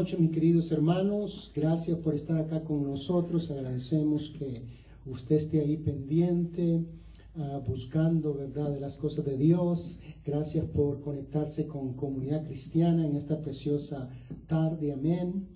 noches, mis queridos hermanos. Gracias por estar acá con nosotros. Agradecemos que usted esté ahí pendiente, ah, buscando, ¿verdad?, de las cosas de Dios. Gracias por conectarse con comunidad cristiana en esta preciosa tarde. Amén.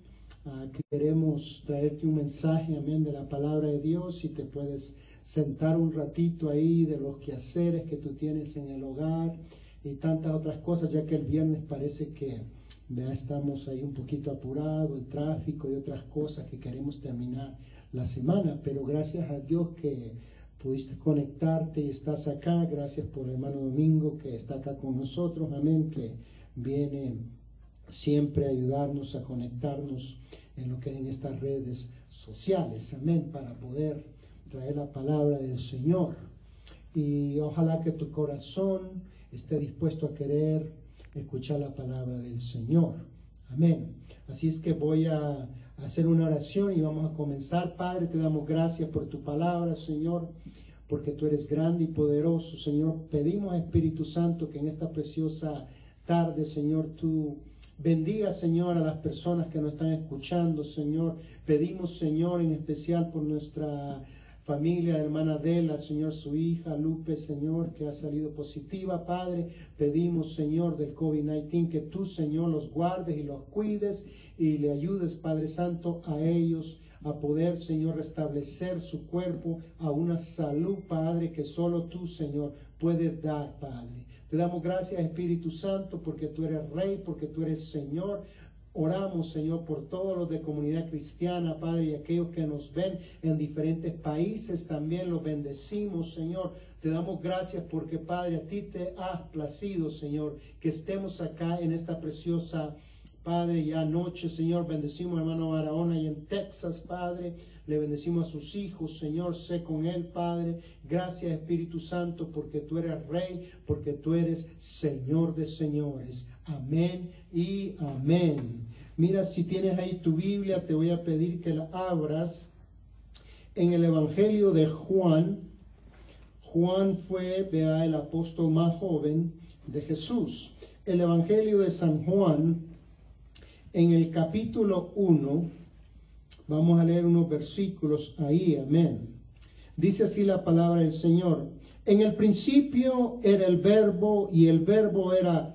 Ah, queremos traerte un mensaje, amén, de la palabra de Dios. Si te puedes sentar un ratito ahí de los quehaceres que tú tienes en el hogar y tantas otras cosas, ya que el viernes parece que ya estamos ahí un poquito apurados, el tráfico y otras cosas que queremos terminar la semana, pero gracias a Dios que pudiste conectarte y estás acá, gracias por el hermano Domingo que está acá con nosotros, amén, que viene siempre a ayudarnos a conectarnos en lo que es en estas redes sociales, amén, para poder traer la palabra del Señor. Y ojalá que tu corazón esté dispuesto a querer escuchar la palabra del Señor. Amén. Así es que voy a hacer una oración y vamos a comenzar. Padre, te damos gracias por tu palabra, Señor, porque tú eres grande y poderoso, Señor. Pedimos, Espíritu Santo, que en esta preciosa tarde, Señor, tú bendiga, Señor, a las personas que nos están escuchando, Señor. Pedimos, Señor, en especial por nuestra familia, hermana Adela, Señor, su hija, Lupe, Señor, que ha salido positiva, Padre. Pedimos, Señor, del COVID-19, que tú, Señor, los guardes y los cuides y le ayudes, Padre Santo, a ellos a poder, Señor, restablecer su cuerpo a una salud, Padre, que solo tú, Señor, puedes dar, Padre. Te damos gracias, Espíritu Santo, porque tú eres Rey, porque tú eres Señor, Oramos, Señor, por todos los de comunidad cristiana, Padre, y aquellos que nos ven en diferentes países también los bendecimos, Señor. Te damos gracias porque, Padre, a ti te ha placido, Señor, que estemos acá en esta preciosa Padre, ya anoche, Señor, bendecimos a hermano Barahona y en Texas, Padre. Le bendecimos a sus hijos, Señor, sé con él, Padre. Gracias, Espíritu Santo, porque tú eres Rey, porque tú eres Señor de señores. Amén y amén. Mira, si tienes ahí tu Biblia, te voy a pedir que la abras en el Evangelio de Juan. Juan fue, vea, el apóstol más joven de Jesús. El Evangelio de San Juan en el capítulo 1, vamos a leer unos versículos ahí, amén. Dice así la palabra del Señor. En el principio era el verbo y el verbo era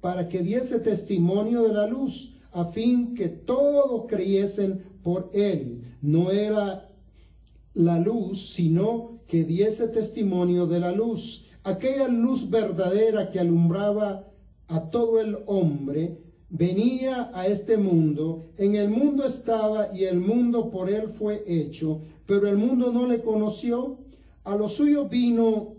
para que diese testimonio de la luz, a fin que todos creyesen por él. No era la luz, sino que diese testimonio de la luz. Aquella luz verdadera que alumbraba a todo el hombre, venía a este mundo, en el mundo estaba y el mundo por él fue hecho, pero el mundo no le conoció, a los suyos vino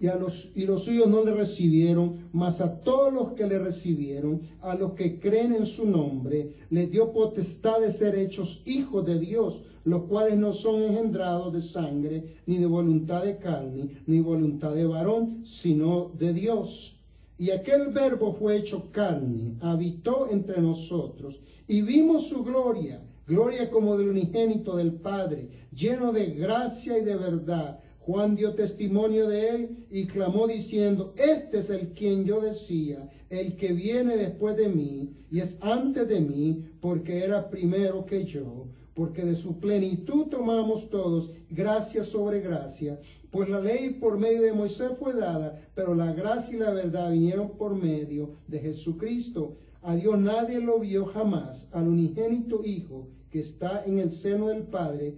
y, a los, y los suyos no le recibieron, mas a todos los que le recibieron, a los que creen en su nombre, les dio potestad de ser hechos hijos de Dios, los cuales no son engendrados de sangre, ni de voluntad de carne, ni voluntad de varón, sino de Dios. Y aquel verbo fue hecho carne, habitó entre nosotros, y vimos su gloria, gloria como del unigénito del Padre, lleno de gracia y de verdad. Juan dio testimonio de él y clamó diciendo, este es el quien yo decía, el que viene después de mí y es antes de mí, porque era primero que yo porque de su plenitud tomamos todos gracia sobre gracia, pues la ley por medio de Moisés fue dada, pero la gracia y la verdad vinieron por medio de Jesucristo. A Dios nadie lo vio jamás, al unigénito Hijo que está en el seno del Padre,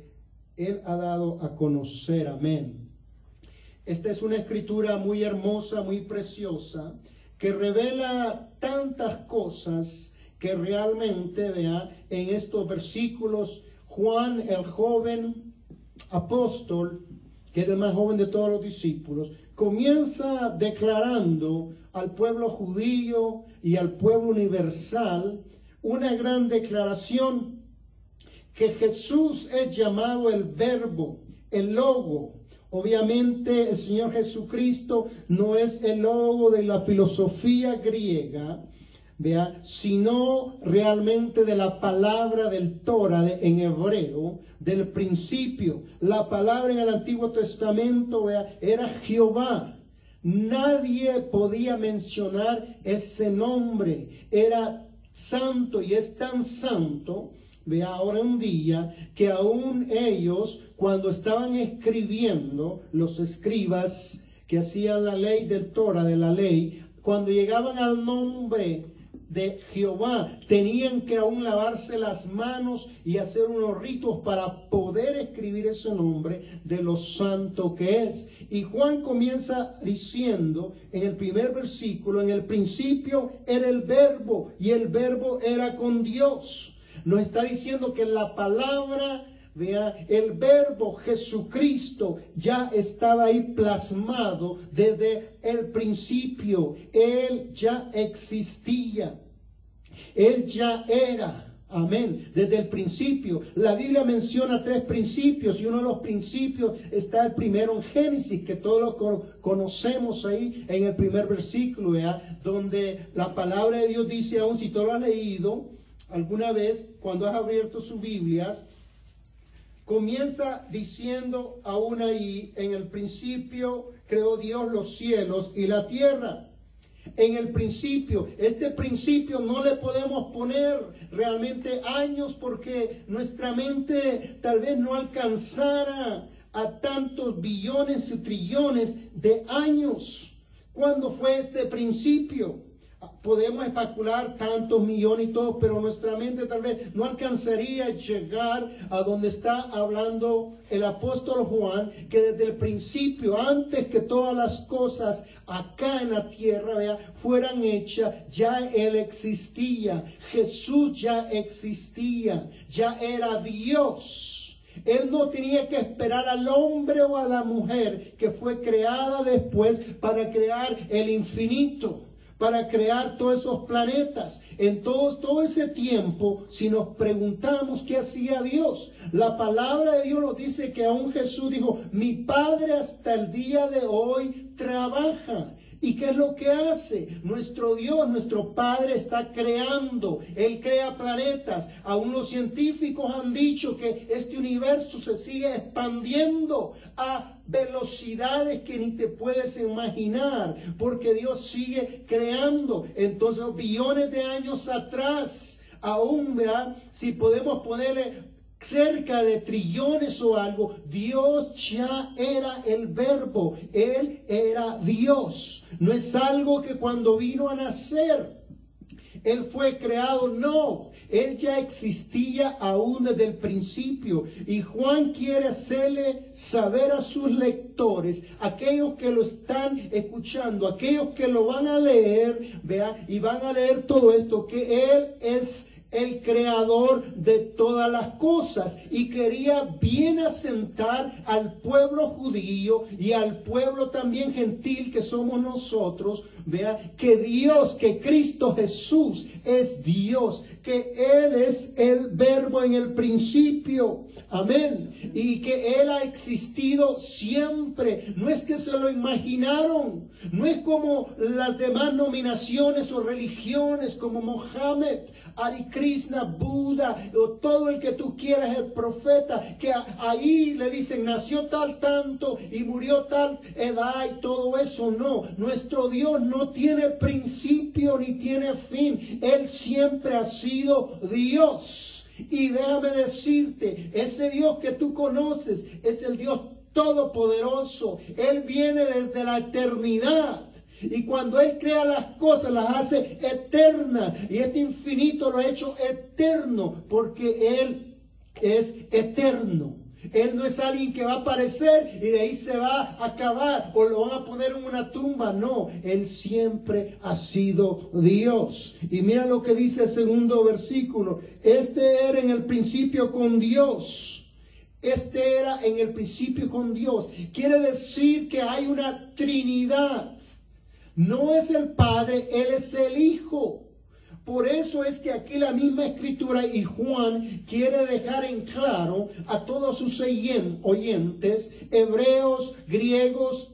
Él ha dado a conocer. Amén. Esta es una escritura muy hermosa, muy preciosa, que revela tantas cosas que realmente, vea, en estos versículos Juan el joven apóstol, que era el más joven de todos los discípulos, comienza declarando al pueblo judío y al pueblo universal una gran declaración que Jesús es llamado el verbo, el logo. Obviamente el Señor Jesucristo no es el logo de la filosofía griega, vea, sino realmente de la palabra del Torah en hebreo, del principio. La palabra en el Antiguo Testamento vea, era Jehová. Nadie podía mencionar ese nombre. Era santo y es tan santo, vea ahora un día, que aún ellos, cuando estaban escribiendo, los escribas que hacían la ley del Torah, de la ley, cuando llegaban al nombre de Jehová. Tenían que aún lavarse las manos y hacer unos ritos para poder escribir ese nombre de lo santo que es. Y Juan comienza diciendo en el primer versículo, en el principio era el verbo y el verbo era con Dios. Nos está diciendo que la palabra Vea, el verbo Jesucristo ya estaba ahí plasmado desde el principio. Él ya existía. Él ya era. Amén. Desde el principio. La Biblia menciona tres principios y uno de los principios está el primero en Génesis, que todos lo conocemos ahí en el primer versículo, donde la palabra de Dios dice, aún si tú lo has leído alguna vez, cuando has abierto sus Biblias, comienza diciendo aún ahí, en el principio creó Dios los cielos y la tierra. En el principio, este principio no le podemos poner realmente años porque nuestra mente tal vez no alcanzara a tantos billones y trillones de años. ¿Cuándo fue este principio? Podemos especular tantos millones y todo, pero nuestra mente tal vez no alcanzaría a llegar a donde está hablando el apóstol Juan, que desde el principio, antes que todas las cosas acá en la tierra vea, fueran hechas, ya Él existía, Jesús ya existía, ya era Dios. Él no tenía que esperar al hombre o a la mujer que fue creada después para crear el infinito para crear todos esos planetas. En todo, todo ese tiempo, si nos preguntamos qué hacía Dios, la palabra de Dios nos dice que aún Jesús dijo, mi Padre hasta el día de hoy trabaja. ¿Y qué es lo que hace? Nuestro Dios, nuestro Padre está creando. Él crea planetas. Aún los científicos han dicho que este universo se sigue expandiendo a velocidades que ni te puedes imaginar, porque Dios sigue creando. Entonces, billones de años atrás, aún, vea, si podemos ponerle cerca de trillones o algo, Dios ya era el verbo, Él era Dios. No es algo que cuando vino a nacer, él fue creado, no, Él ya existía aún desde el principio. Y Juan quiere hacerle saber a sus lectores, aquellos que lo están escuchando, aquellos que lo van a leer, vea, y van a leer todo esto, que Él es el creador de todas las cosas y quería bien asentar al pueblo judío y al pueblo también gentil que somos nosotros, vea que Dios, que Cristo Jesús es Dios, que Él es el verbo en el principio, amén, y que Él ha existido siempre, no es que se lo imaginaron, no es como las demás nominaciones o religiones como Mohammed, Ari Krishna, Buda o todo el que tú quieras, el profeta, que ahí le dicen nació tal tanto y murió tal edad y todo eso. No, nuestro Dios no tiene principio ni tiene fin. Él siempre ha sido Dios. Y déjame decirte, ese Dios que tú conoces es el Dios todopoderoso. Él viene desde la eternidad. Y cuando Él crea las cosas, las hace eternas. Y este infinito lo ha hecho eterno porque Él es eterno. Él no es alguien que va a aparecer y de ahí se va a acabar o lo van a poner en una tumba. No, Él siempre ha sido Dios. Y mira lo que dice el segundo versículo. Este era en el principio con Dios. Este era en el principio con Dios. Quiere decir que hay una Trinidad. No es el Padre, Él es el Hijo. Por eso es que aquí la misma escritura y Juan quiere dejar en claro a todos sus oyentes, hebreos, griegos,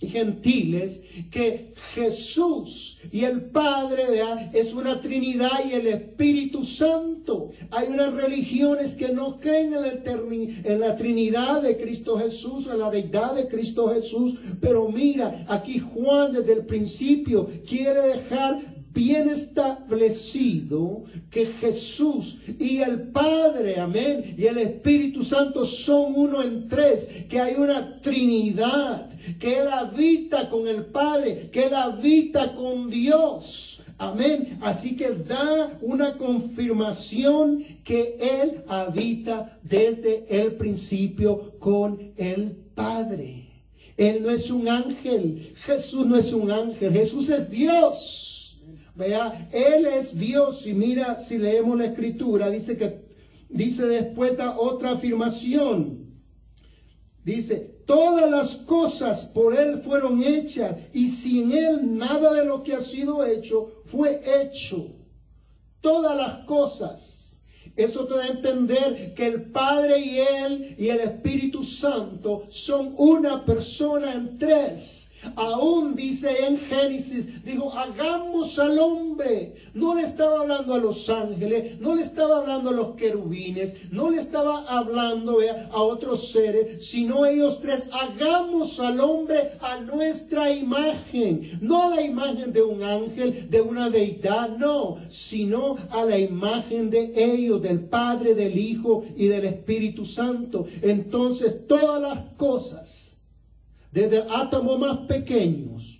gentiles que Jesús y el Padre es una Trinidad y el Espíritu Santo. Hay unas religiones que no creen en la, en la Trinidad de Cristo Jesús, en la deidad de Cristo Jesús, pero mira, aquí Juan desde el principio quiere dejar bien establecido que Jesús y el Padre, amén, y el Espíritu Santo son uno en tres, que hay una Trinidad, que Él habita con el Padre, que Él habita con Dios. Amén. Así que da una confirmación que Él habita desde el principio con el Padre. Él no es un ángel. Jesús no es un ángel. Jesús es Dios. Vea, Él es Dios y mira, si leemos la escritura, dice que, dice después otra afirmación. Dice, todas las cosas por Él fueron hechas y sin Él nada de lo que ha sido hecho fue hecho. Todas las cosas. Eso te da a entender que el Padre y Él y el Espíritu Santo son una persona en tres. Aún dice en Génesis, dijo, hagamos al hombre. No le estaba hablando a los ángeles, no le estaba hablando a los querubines, no le estaba hablando a otros seres, sino ellos tres, hagamos al hombre a nuestra imagen. No a la imagen de un ángel, de una deidad, no, sino a la imagen de ellos, del Padre, del Hijo y del Espíritu Santo. Entonces todas las cosas desde átomos más pequeños.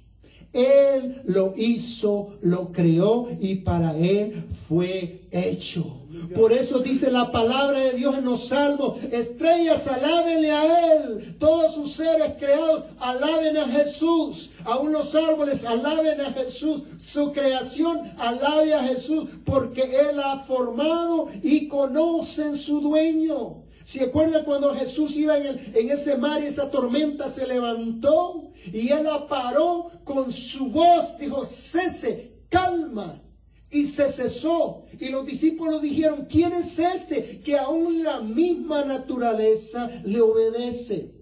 Él lo hizo, lo creó y para Él fue hecho. Por eso dice la palabra de Dios en los salmos, estrellas alábenle a Él, todos sus seres creados alaben a Jesús, aún los árboles alaben a Jesús, su creación alabe a Jesús, porque Él ha formado y conocen su dueño. ¿Se acuerdan cuando Jesús iba en, en, ese mar y esa tormenta se levantó y él la paró con su voz? Dijo, cese, calma. Y se cesó. Y los discípulos dijeron, ¿quién es este que aún la misma naturaleza le obedece?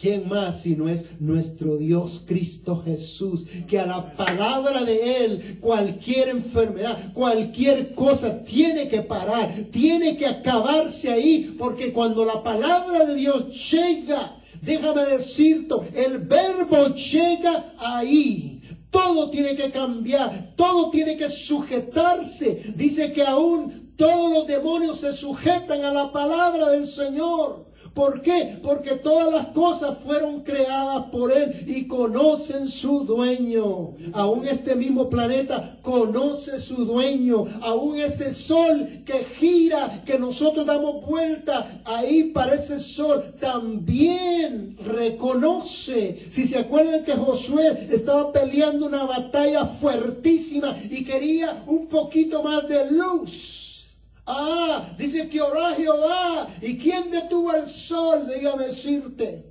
¿Quién más si no es nuestro Dios Cristo Jesús? Que a la palabra de Él cualquier enfermedad, cualquier cosa tiene que parar, tiene que acabarse ahí, porque cuando la palabra de Dios llega, déjame decirte, el verbo llega ahí. Todo tiene que cambiar, todo tiene que sujetarse. Dice que aún todos los demonios se sujetan a la palabra del Señor. ¿Por qué? Porque todas las cosas fueron creadas por Él y conocen su dueño. Aún este mismo planeta conoce su dueño. Aún ese sol que gira, que nosotros damos vuelta, ahí para ese sol también reconoce. Si se acuerdan que Josué estaba peleando una batalla fuertísima y quería un poquito más de luz. Ah, dice que oró Jehová. ¿Y quién detuvo el sol? Dígame decirte.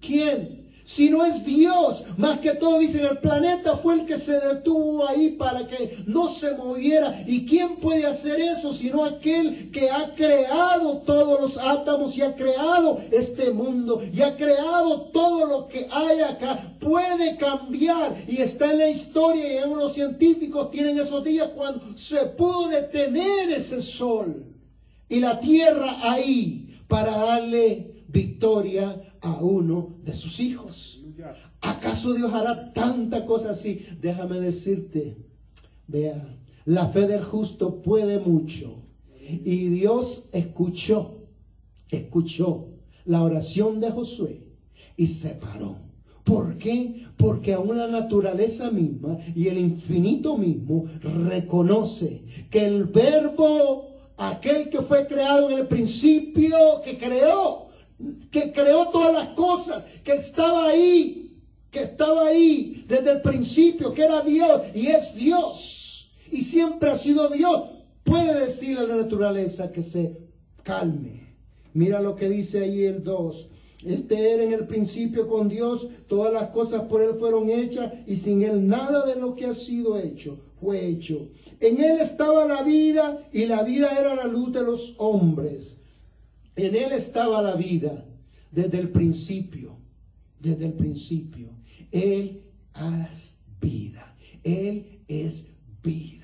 ¿Quién? Si no es Dios, más que todo dicen el planeta fue el que se detuvo ahí para que no se moviera. ¿Y quién puede hacer eso sino aquel que ha creado todos los átomos y ha creado este mundo y ha creado todo lo que hay acá? Puede cambiar y está en la historia y en los científicos tienen esos días cuando se pudo detener ese sol y la tierra ahí para darle victoria a uno de sus hijos. ¿Acaso Dios hará tanta cosa así? Déjame decirte, vea, la fe del justo puede mucho. Y Dios escuchó, escuchó la oración de Josué y se paró. ¿Por qué? Porque aún la naturaleza misma y el infinito mismo reconoce que el verbo, aquel que fue creado en el principio, que creó, que creó todas las cosas, que estaba ahí, que estaba ahí desde el principio, que era Dios y es Dios y siempre ha sido Dios, puede decirle a la naturaleza que se calme. Mira lo que dice ahí el 2. Este era en el principio con Dios, todas las cosas por Él fueron hechas y sin Él nada de lo que ha sido hecho fue hecho. En Él estaba la vida y la vida era la luz de los hombres. En Él estaba la vida desde el principio, desde el principio. Él es vida, Él es vida.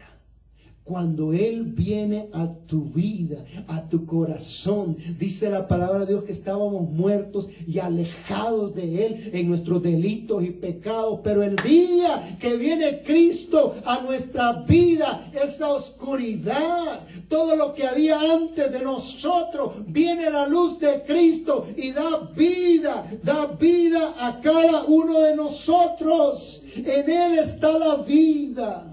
Cuando Él viene a tu vida, a tu corazón, dice la palabra de Dios que estábamos muertos y alejados de Él en nuestros delitos y pecados. Pero el día que viene Cristo a nuestra vida, esa oscuridad, todo lo que había antes de nosotros, viene la luz de Cristo y da vida, da vida a cada uno de nosotros. En Él está la vida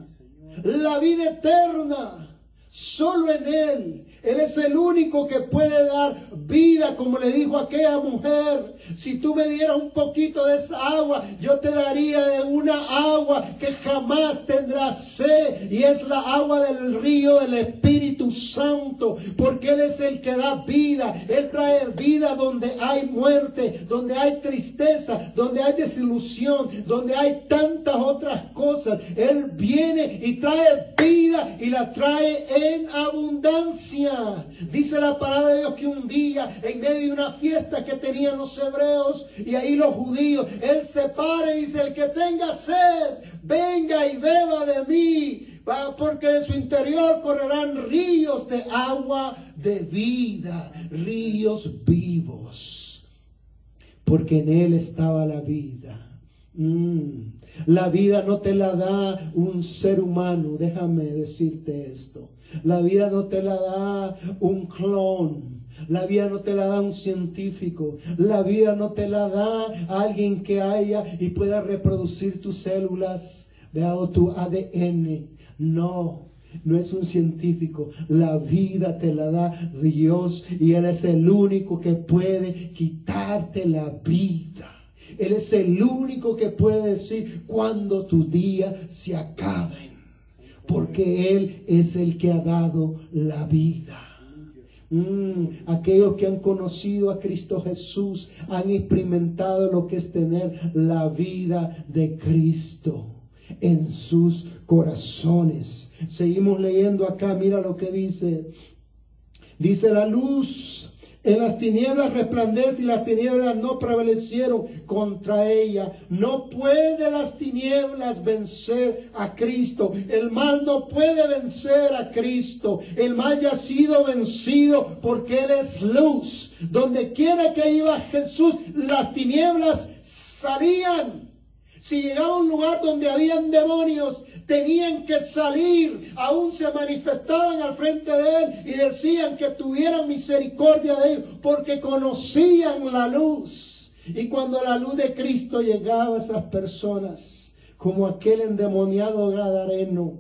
la vida eterna. Solo en Él él es el único que puede dar vida, como le dijo aquella mujer. Si tú me dieras un poquito de esa agua, yo te daría de una agua que jamás tendrá sed. Y es la agua del río del Espíritu Santo, porque Él es el que da vida. Él trae vida donde hay muerte, donde hay tristeza, donde hay desilusión, donde hay tantas otras cosas. Él viene y trae vida y la trae en abundancia. Dice la palabra de Dios que un día, en medio de una fiesta que tenían los hebreos y ahí los judíos, Él se para y dice, el que tenga sed, venga y beba de mí, porque de su interior correrán ríos de agua de vida, ríos vivos, porque en Él estaba la vida. Mm. La vida no te la da un ser humano, déjame decirte esto. La vida no te la da un clon. La vida no te la da un científico. La vida no te la da alguien que haya y pueda reproducir tus células, vea, o tu ADN. No. No es un científico, la vida te la da Dios y Él es el único que puede quitarte la vida. Él es el único que puede decir cuando tus días se acaben. Porque Él es el que ha dado la vida. Mm, aquellos que han conocido a Cristo Jesús han experimentado lo que es tener la vida de Cristo en sus corazones. Seguimos leyendo acá, mira lo que dice. Dice la luz en las tinieblas resplandece y las tinieblas no prevalecieron contra ella. No puede las tinieblas vencer a Cristo. El mal no puede vencer a Cristo. El mal ya ha sido vencido porque Él es luz. Donde quiera que iba Jesús, las tinieblas salían. Si llegaba a un lugar donde habían demonios, tenían que salir. Aún se manifestaban al frente de él y decían que tuvieran misericordia de ellos porque conocían la luz. Y cuando la luz de Cristo llegaba a esas personas, como aquel endemoniado Gadareno,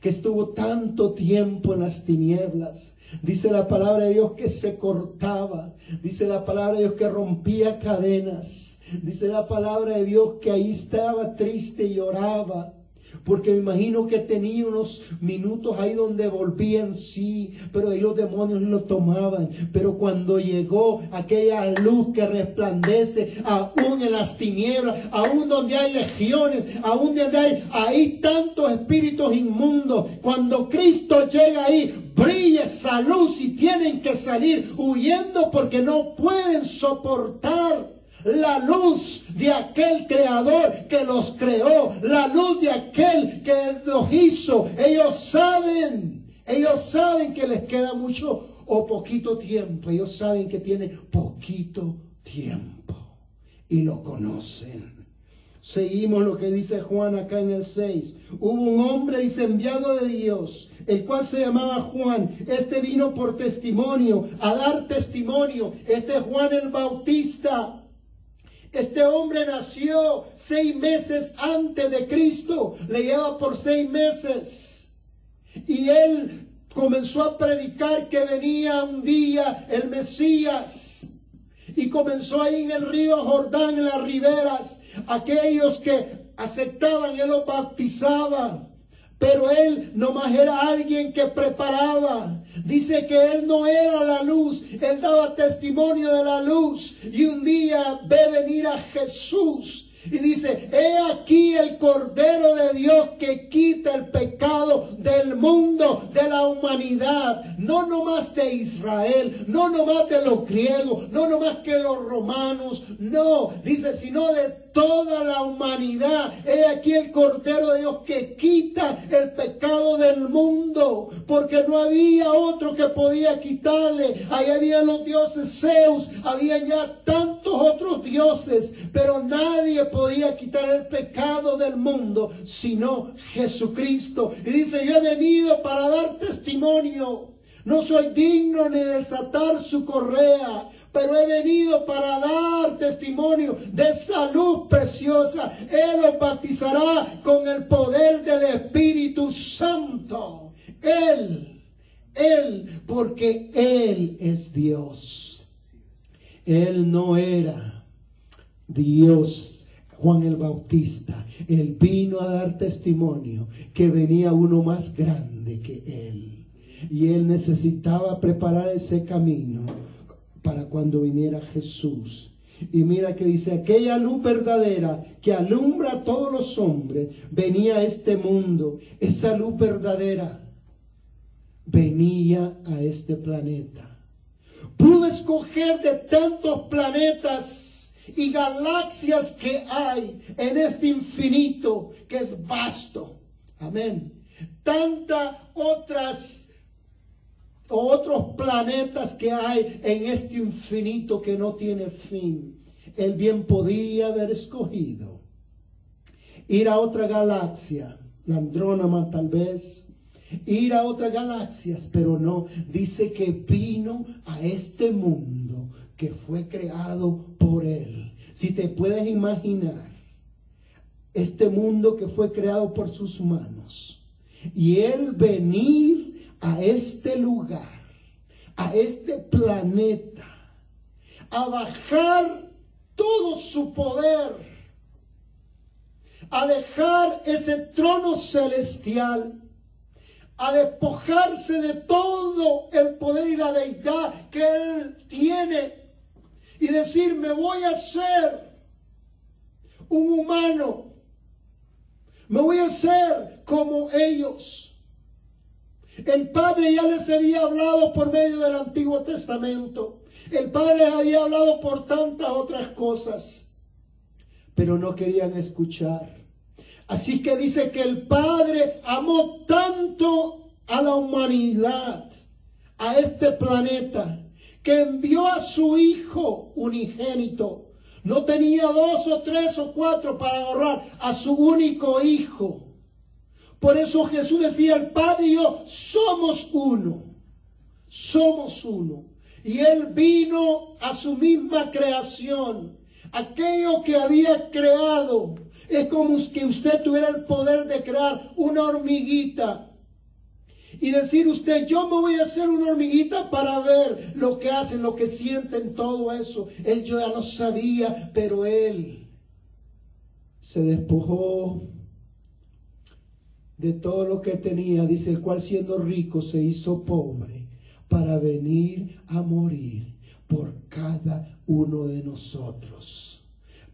que estuvo tanto tiempo en las tinieblas, Dice la palabra de Dios que se cortaba. Dice la palabra de Dios que rompía cadenas. Dice la palabra de Dios que ahí estaba triste y lloraba. Porque me imagino que tenía unos minutos ahí donde volvía en sí, pero ahí los demonios lo tomaban. Pero cuando llegó aquella luz que resplandece, aún en las tinieblas, aún donde hay legiones, aún donde hay ahí tantos espíritus inmundos, cuando Cristo llega ahí, brilla esa luz y tienen que salir huyendo porque no pueden soportar la luz de aquel creador que los creó, la luz de aquel que los hizo. Ellos saben, ellos saben que les queda mucho o poquito tiempo, ellos saben que tienen poquito tiempo y lo conocen. Seguimos lo que dice Juan acá en el 6. Hubo un hombre, dice, enviado de Dios, el cual se llamaba Juan. Este vino por testimonio, a dar testimonio. Este Juan el Bautista este hombre nació seis meses antes de Cristo, le lleva por seis meses. Y él comenzó a predicar que venía un día el Mesías. Y comenzó ahí en el río Jordán, en las riberas, aquellos que aceptaban, él los bautizaba. Pero él nomás era alguien que preparaba. Dice que él no era la luz, él daba testimonio de la luz. Y un día ve venir a Jesús y dice, he aquí el Cordero de Dios que quita el pecado del mundo, de la humanidad, no nomás de Israel, no nomás de los griegos, no nomás que los romanos, no, dice, sino de toda la humanidad. He aquí el Cordero de Dios que quita el pecado del mundo, porque no había otro que podía quitarle. Ahí habían los dioses Zeus, había ya tantos otros dioses, pero nadie podía quitar el pecado del mundo, sino Jesucristo. Y dice, yo he venido para dar testimonio no soy digno ni desatar su correa, pero he venido para dar testimonio de salud preciosa. Él os bautizará con el poder del Espíritu Santo. Él, Él, porque Él es Dios. Él no era Dios Juan el Bautista. Él vino a dar testimonio que venía uno más grande que él y él necesitaba preparar ese camino para cuando viniera Jesús. Y mira que dice, aquella luz verdadera que alumbra a todos los hombres, venía a este mundo. Esa luz verdadera venía a este planeta. Pudo escoger de tantos planetas y galaxias que hay en este infinito que es vasto. Amén. Tantas otras otros planetas que hay en este infinito que no tiene fin. Él bien podía haber escogido ir a otra galaxia, la Andrónoma tal vez, ir a otras galaxias, pero no, dice que vino a este mundo que fue creado por Él. Si te puedes imaginar, este mundo que fue creado por sus manos, y Él venir a este lugar, a este planeta, a bajar todo su poder, a dejar ese trono celestial, a despojarse de todo el poder y la deidad que él tiene y decir, me voy a hacer un humano, me voy a hacer como ellos. El Padre ya les había hablado por medio del Antiguo Testamento. El Padre había hablado por tantas otras cosas, pero no querían escuchar. Así que dice que el Padre amó tanto a la humanidad, a este planeta, que envió a su Hijo unigénito. No tenía dos o tres o cuatro para ahorrar a su único Hijo por eso Jesús decía, el Padre y yo somos uno, somos uno. Y Él vino a su misma creación. Aquello que había creado es como que usted tuviera el poder de crear una hormiguita y decir usted, yo me voy a hacer una hormiguita para ver lo que hacen, lo que sienten, todo eso. Él ya lo sabía, pero él se despojó de todo lo que tenía, dice el cual siendo rico se hizo pobre para venir a morir por cada uno de nosotros.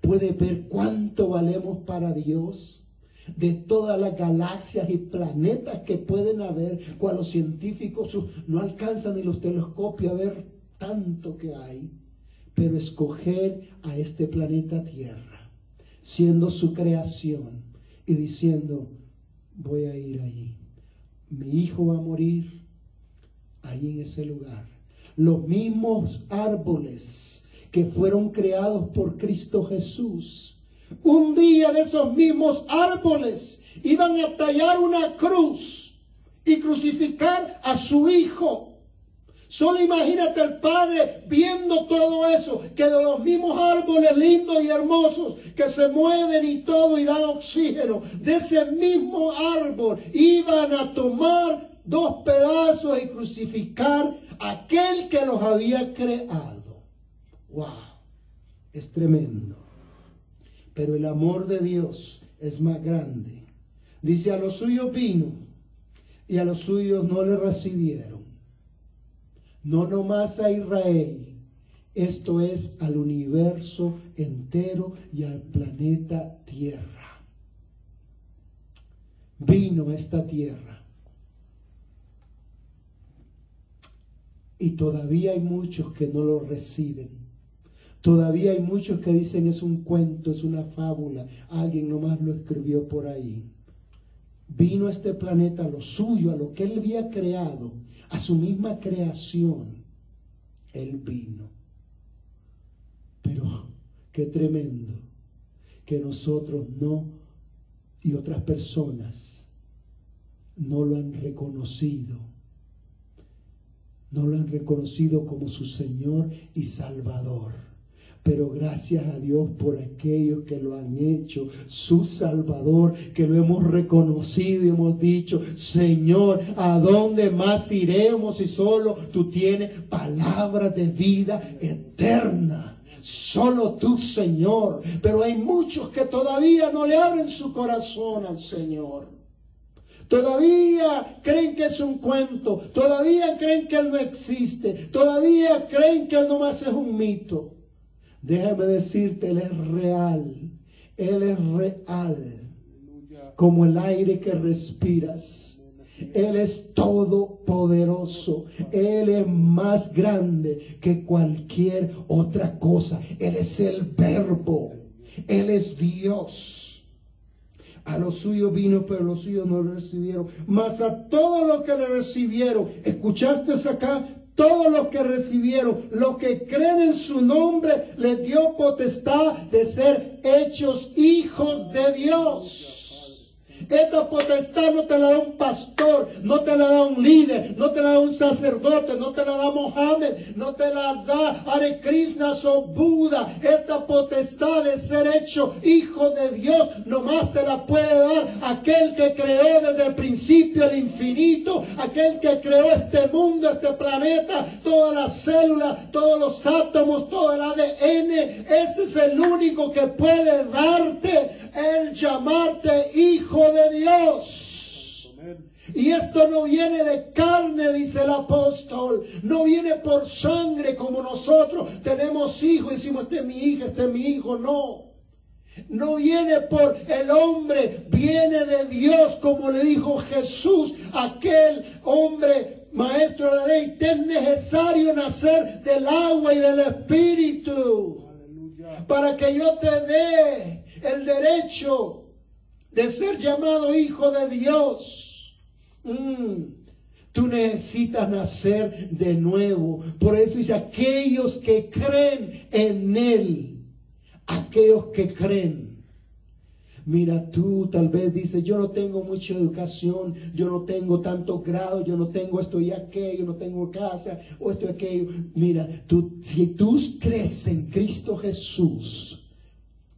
¿Puede ver cuánto valemos para Dios? De todas las galaxias y planetas que pueden haber, cuando los científicos no alcanzan ni los telescopios a ver tanto que hay, pero escoger a este planeta Tierra, siendo su creación y diciendo, voy a ir allí. Mi hijo va a morir ahí en ese lugar. Los mismos árboles que fueron creados por Cristo Jesús. Un día de esos mismos árboles iban a tallar una cruz y crucificar a su hijo Solo imagínate el Padre viendo todo eso, que de los mismos árboles lindos y hermosos que se mueven y todo y dan oxígeno, de ese mismo árbol iban a tomar dos pedazos y crucificar aquel que los había creado. ¡Wow! Es tremendo. Pero el amor de Dios es más grande. Dice, a los suyos vino y a los suyos no le recibieron. No nomás a Israel, esto es al universo entero y al planeta Tierra. Vino esta tierra. Y todavía hay muchos que no lo reciben. Todavía hay muchos que dicen es un cuento, es una fábula. Alguien nomás lo escribió por ahí. Vino a este planeta a lo suyo, a lo que él había creado, a su misma creación. Él vino. Pero qué tremendo que nosotros no y otras personas no lo han reconocido. No lo han reconocido como su Señor y Salvador. Pero gracias a Dios por aquellos que lo han hecho, su Salvador, que lo hemos reconocido y hemos dicho, Señor, ¿a dónde más iremos si solo tú tienes palabras de vida eterna? Solo tú, Señor. Pero hay muchos que todavía no le abren su corazón al Señor. Todavía creen que es un cuento. Todavía creen que Él no existe. Todavía creen que Él nomás es un mito. Déjame decirte, Él es real. Él es real. Como el aire que respiras. Él es todopoderoso. Él es más grande que cualquier otra cosa. Él es el verbo. Él es Dios. A los suyos vino, pero los suyos no lo recibieron. Mas a todos los que le recibieron, ¿escuchaste acá? Todos los que recibieron, los que creen en su nombre, le dio potestad de ser hechos hijos de Dios. Esta potestad no te la da un pastor, no te la da un líder, no te la da un sacerdote, no te la da Mohammed, no te la da Hare Krishna o Buda. Esta potestad de ser hecho hijo de Dios, nomás te la puede dar aquel que creó desde el principio el infinito, aquel que creó este mundo, este planeta, todas las células, todos los átomos, todo el ADN. Ese es el único que puede darte el llamarte hijo de Dios. Y esto no viene de carne, dice el apóstol. No viene por sangre como nosotros tenemos hijos y decimos, este es mi hija, este es mi hijo. No. No viene por el hombre, viene de Dios, como le dijo Jesús, aquel hombre maestro de la ley. Te es necesario nacer del agua y del espíritu. Para que yo te dé el derecho de ser llamado hijo de Dios. Mm, tú necesitas nacer de nuevo. Por eso dice, aquellos que creen en Él, aquellos que creen. Mira, tú tal vez dices, yo no tengo mucha educación, yo no tengo tanto grado, yo no tengo esto y aquello, no tengo casa o esto y aquello. Mira, tú, si tú crees en Cristo Jesús,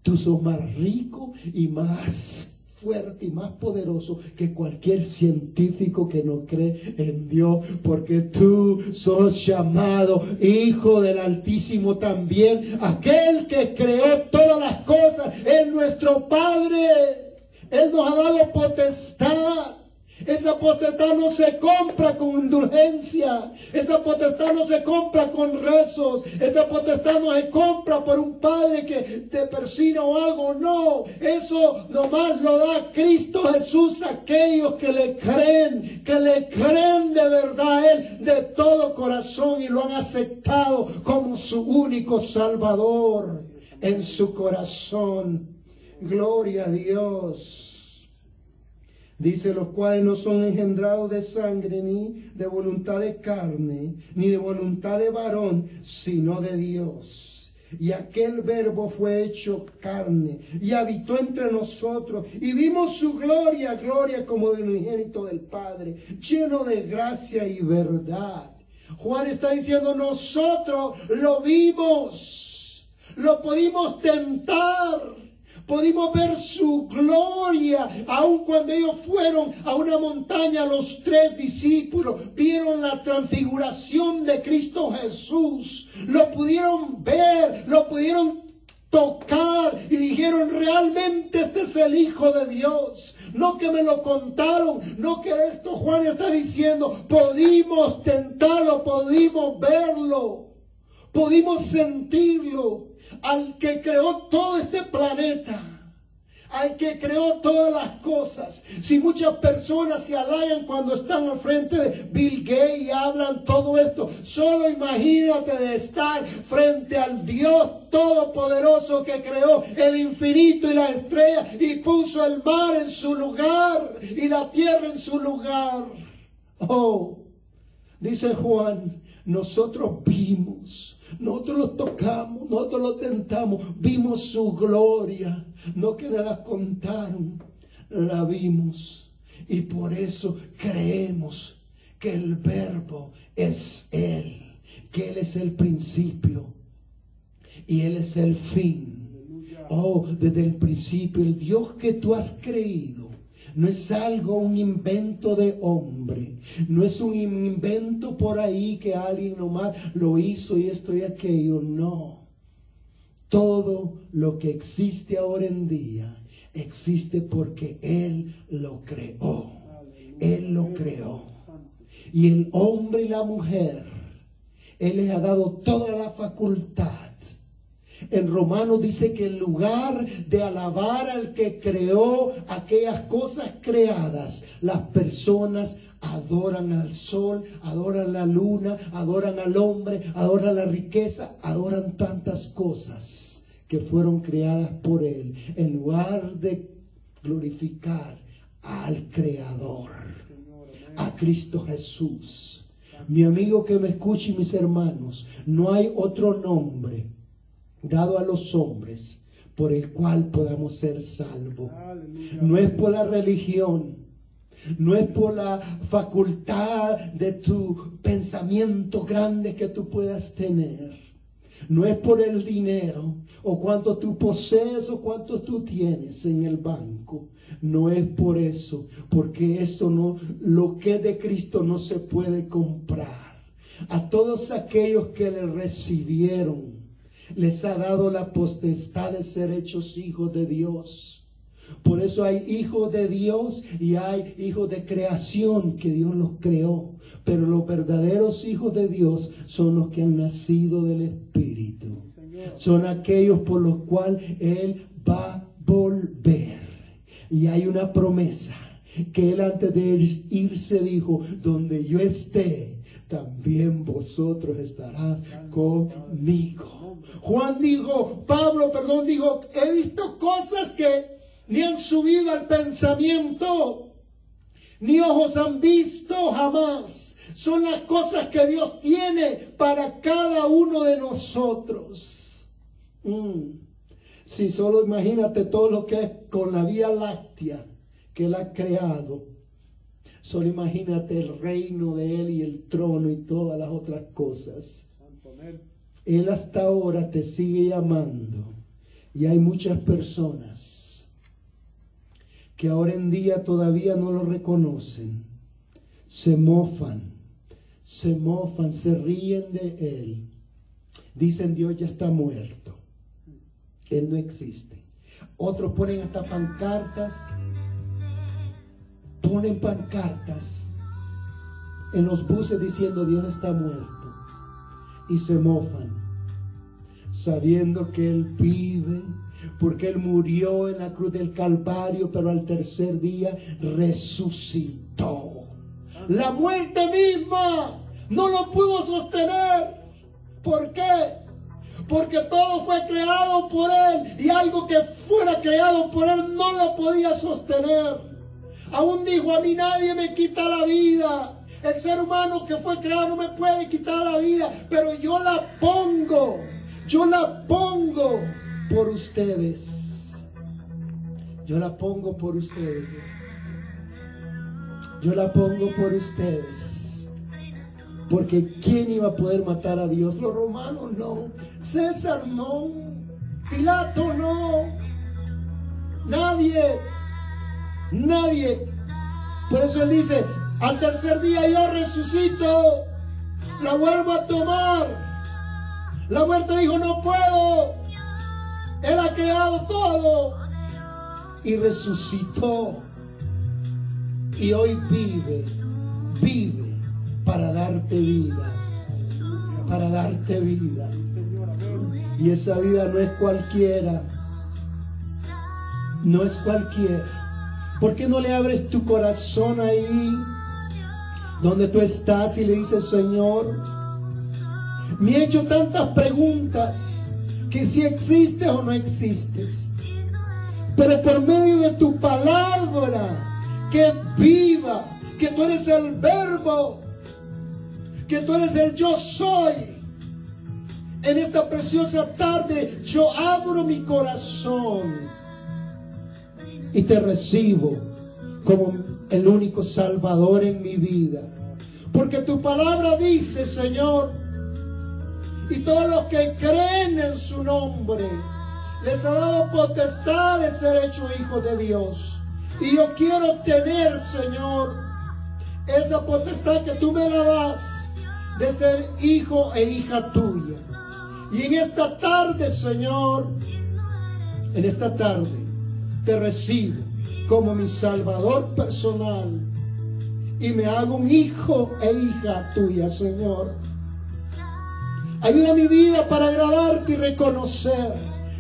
tú sos más rico y más fuerte y más poderoso que cualquier científico que no cree en Dios, porque tú sos llamado hijo del Altísimo también, aquel que creó todas las cosas, es nuestro Padre. Él nos ha dado potestad esa potestad no se compra con indulgencia. Esa potestad no se compra con rezos. Esa potestad no se compra por un padre que te persina o algo. No, eso nomás lo da Cristo Jesús a aquellos que le creen, que le creen de verdad a Él de todo corazón y lo han aceptado como su único Salvador en su corazón. Gloria a Dios. Dice, los cuales no son engendrados de sangre, ni de voluntad de carne, ni de voluntad de varón, sino de Dios. Y aquel verbo fue hecho carne y habitó entre nosotros y vimos su gloria, gloria como del unigénito del Padre, lleno de gracia y verdad. Juan está diciendo, nosotros lo vimos, lo pudimos tentar, Pudimos ver su gloria, aun cuando ellos fueron a una montaña, los tres discípulos vieron la transfiguración de Cristo Jesús. Lo pudieron ver, lo pudieron tocar, y dijeron, realmente este es el Hijo de Dios. No que me lo contaron, no que esto Juan está diciendo, pudimos tentarlo, pudimos verlo, pudimos sentirlo. Al que creó todo este planeta al que creó todas las cosas. Si muchas personas se halagan cuando están al frente de Bill Gates y hablan todo esto, solo imagínate de estar frente al Dios Todopoderoso que creó el infinito y la estrella y puso el mar en su lugar y la tierra en su lugar. Oh, dice Juan, nosotros vimos nosotros lo tocamos, nosotros lo tentamos, vimos su gloria, no que la contaron, la vimos. Y por eso creemos que el verbo es Él, que Él es el principio y Él es el fin. Oh, desde el principio, el Dios que tú has creído no es algo, un invento de hombre. No es un invento por ahí que alguien nomás lo hizo y esto y aquello. No. Todo lo que existe ahora en día existe porque Él lo creó. Él lo creó. Y el hombre y la mujer, Él les ha dado toda la facultad en Romanos dice que en lugar de alabar al que creó aquellas cosas creadas, las personas adoran al sol, adoran la luna, adoran al hombre, adoran la riqueza, adoran tantas cosas que fueron creadas por Él, en lugar de glorificar al Creador, a Cristo Jesús. Mi amigo que me escuche y mis hermanos, no hay otro nombre dado a los hombres por el cual podamos ser salvos. No es por la religión, no es por la facultad de tu pensamiento grande que tú puedas tener. No es por el dinero o cuánto tú posees o cuánto tú tienes en el banco. No es por eso, porque eso no, lo que es de Cristo no se puede comprar. A todos aquellos que le recibieron, les ha dado la potestad de ser hechos hijos de Dios. Por eso hay hijos de Dios y hay hijos de creación que Dios los creó. Pero los verdaderos hijos de Dios son los que han nacido del Espíritu. Son aquellos por los cuales Él va a volver. Y hay una promesa que Él antes de irse dijo, donde yo esté, también vosotros estarás conmigo. Juan dijo, Pablo, perdón, dijo, he visto cosas que ni han subido al pensamiento, ni ojos han visto jamás. Son las cosas que Dios tiene para cada uno de nosotros. Mm. Si solo imagínate todo lo que es con la Vía Láctea que Él ha creado. Solo imagínate el reino de Él y el trono y todas las otras cosas. Él hasta ahora te sigue llamando. Y hay muchas personas que ahora en día todavía no lo reconocen. Se mofan, se mofan, se ríen de Él. Dicen Dios ya está muerto. Él no existe. Otros ponen hasta pancartas. Ponen pancartas en los buses diciendo Dios está muerto y se mofan, sabiendo que Él vive, porque Él murió en la cruz del Calvario, pero al tercer día resucitó. La muerte misma no lo pudo sostener. ¿Por qué? Porque todo fue creado por Él y algo que fuera creado por Él no lo podía sostener. Aún dijo, a mí nadie me quita la vida. El ser humano que fue creado no me puede quitar la vida, pero yo la pongo, yo la pongo por ustedes. Yo la pongo por ustedes. Yo la pongo por ustedes. Porque ¿quién iba a poder matar a Dios? Los romanos no. César no. Pilato no. Nadie. Nadie. Por eso él dice, al tercer día yo resucito. La vuelvo a tomar. La muerte dijo, no puedo. Él ha creado todo y resucitó. Y hoy vive, vive para darte vida, para darte vida. Y esa vida no es cualquiera, no es cualquiera. ¿Por qué no le abres tu corazón ahí donde tú estás y le dices, Señor, me he hecho tantas preguntas que si existes o no existes. Pero por medio de tu palabra, que viva, que tú eres el verbo, que tú eres el yo soy. En esta preciosa tarde yo abro mi corazón y te recibo como el único salvador en mi vida. Porque tu palabra dice, Señor, y todos los que creen en su nombre, les ha dado potestad de ser hechos hijos de Dios. Y yo quiero tener, Señor, esa potestad que tú me la das de ser hijo e hija tuya. Y en esta tarde, Señor, en esta tarde, te recibo como mi Salvador personal y me hago un hijo e hija tuya, Señor. Ayuda mi vida para agradarte y reconocer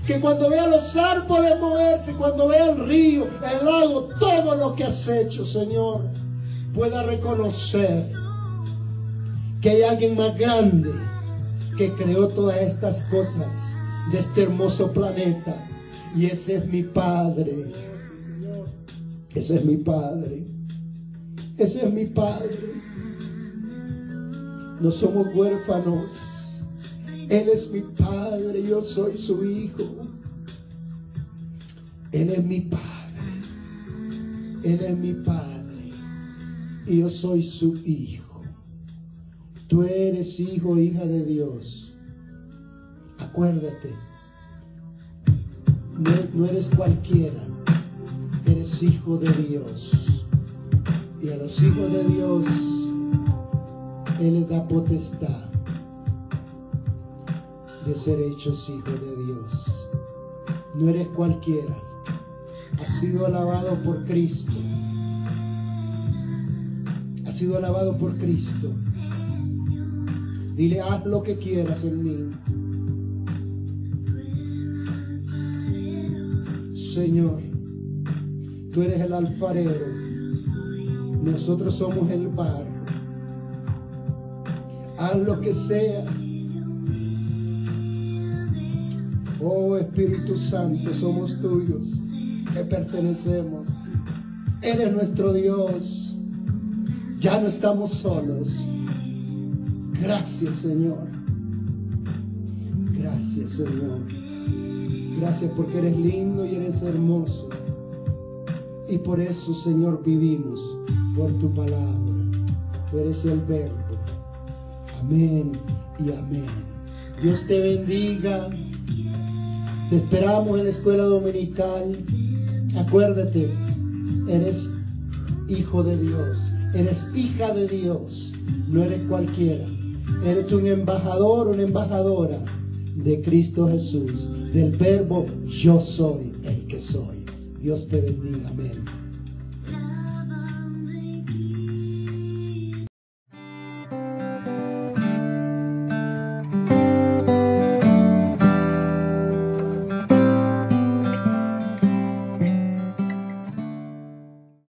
que cuando vea los árboles moverse, cuando vea el río, el lago, todo lo que has hecho, Señor, pueda reconocer que hay alguien más grande que creó todas estas cosas de este hermoso planeta. Y ese es mi Padre. Ese es mi Padre. Ese es mi Padre. No somos huérfanos. Él es mi Padre, yo soy su Hijo. Él es mi Padre. Él es mi Padre. Y yo soy su Hijo. Tú eres hijo, hija de Dios. Acuérdate. No, eres cualquiera. Eres hijo de Dios. Y a los hijos de Dios, Él les da potestad de ser hechos hijos de Dios. No eres cualquiera. Has sido alabado por Cristo. Has sido alabado por Cristo. Dile, haz lo que quieras en mí. Señor, tú eres el alfarero. Nosotros somos el barro. Haz lo que sea Oh Espíritu Santo, somos tuyos, te pertenecemos. Eres nuestro Dios. Ya no estamos solos. Gracias Señor. Gracias Señor. Gracias porque eres lindo y eres hermoso. Y por eso Señor vivimos por tu palabra. Tú eres el verbo. Amén y amén. Dios te bendiga. Te esperamos en la escuela dominical. Acuérdate, eres hijo de Dios, eres hija de Dios, no eres cualquiera. Eres un embajador, una embajadora de Cristo Jesús, del verbo yo soy el que soy. Dios te bendiga. Amén.